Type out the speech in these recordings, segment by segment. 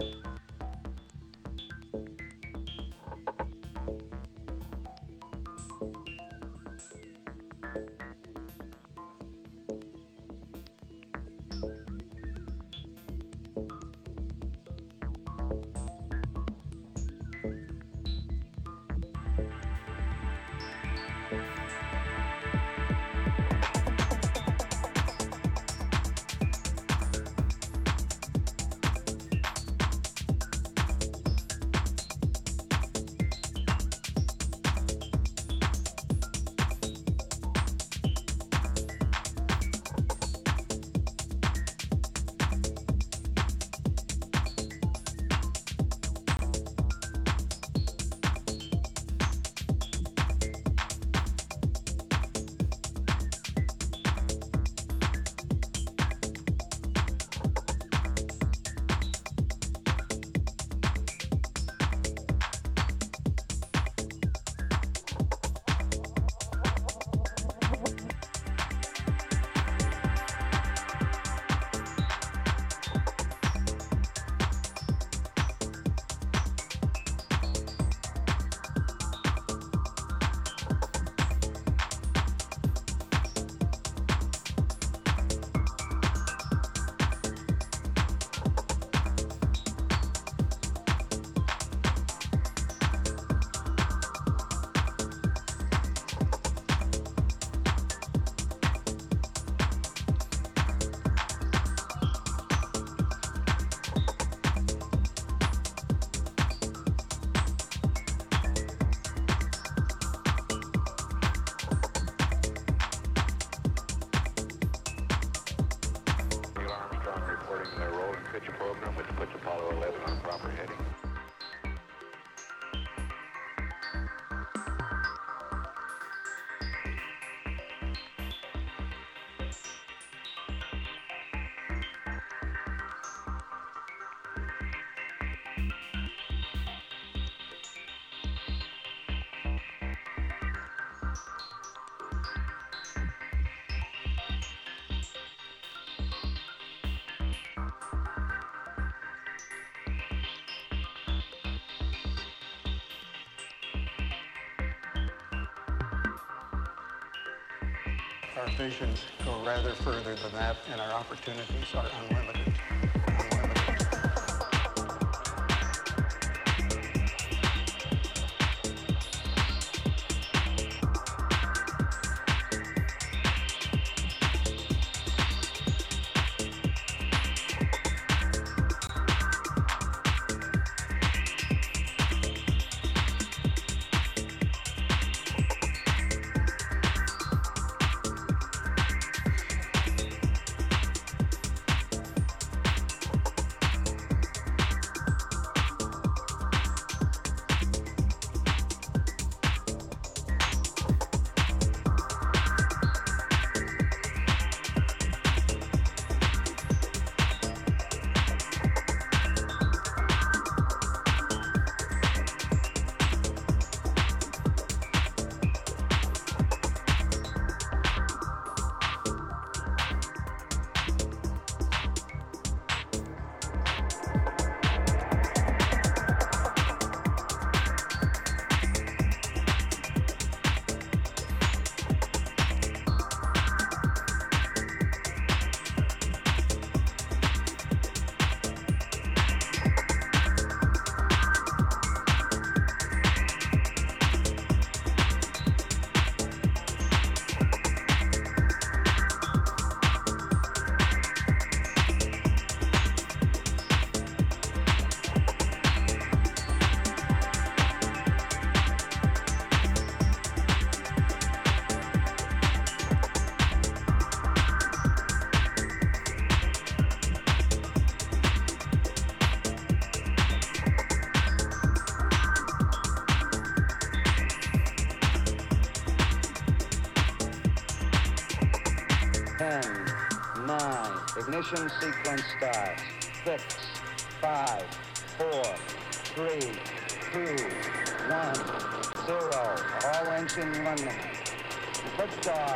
you Our visions go rather further than that, and our opportunities are unlimited. Ignition sequence starts. Six, five, four, three, two, one, zero. All engine running. Liftoff.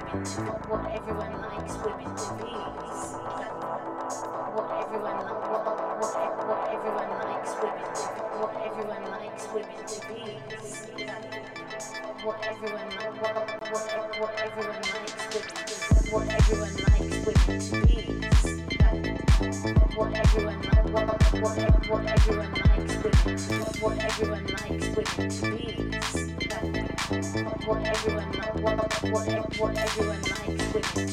women to what everyone likes women to be. What everyone what, what, what everyone likes women to what everyone likes women to be. What everyone what, what, what everyone likes women to what everyone likes women to be. What everyone what, what, what everyone likes women to what everyone likes women to be. What everyone what, what, what everyone likes.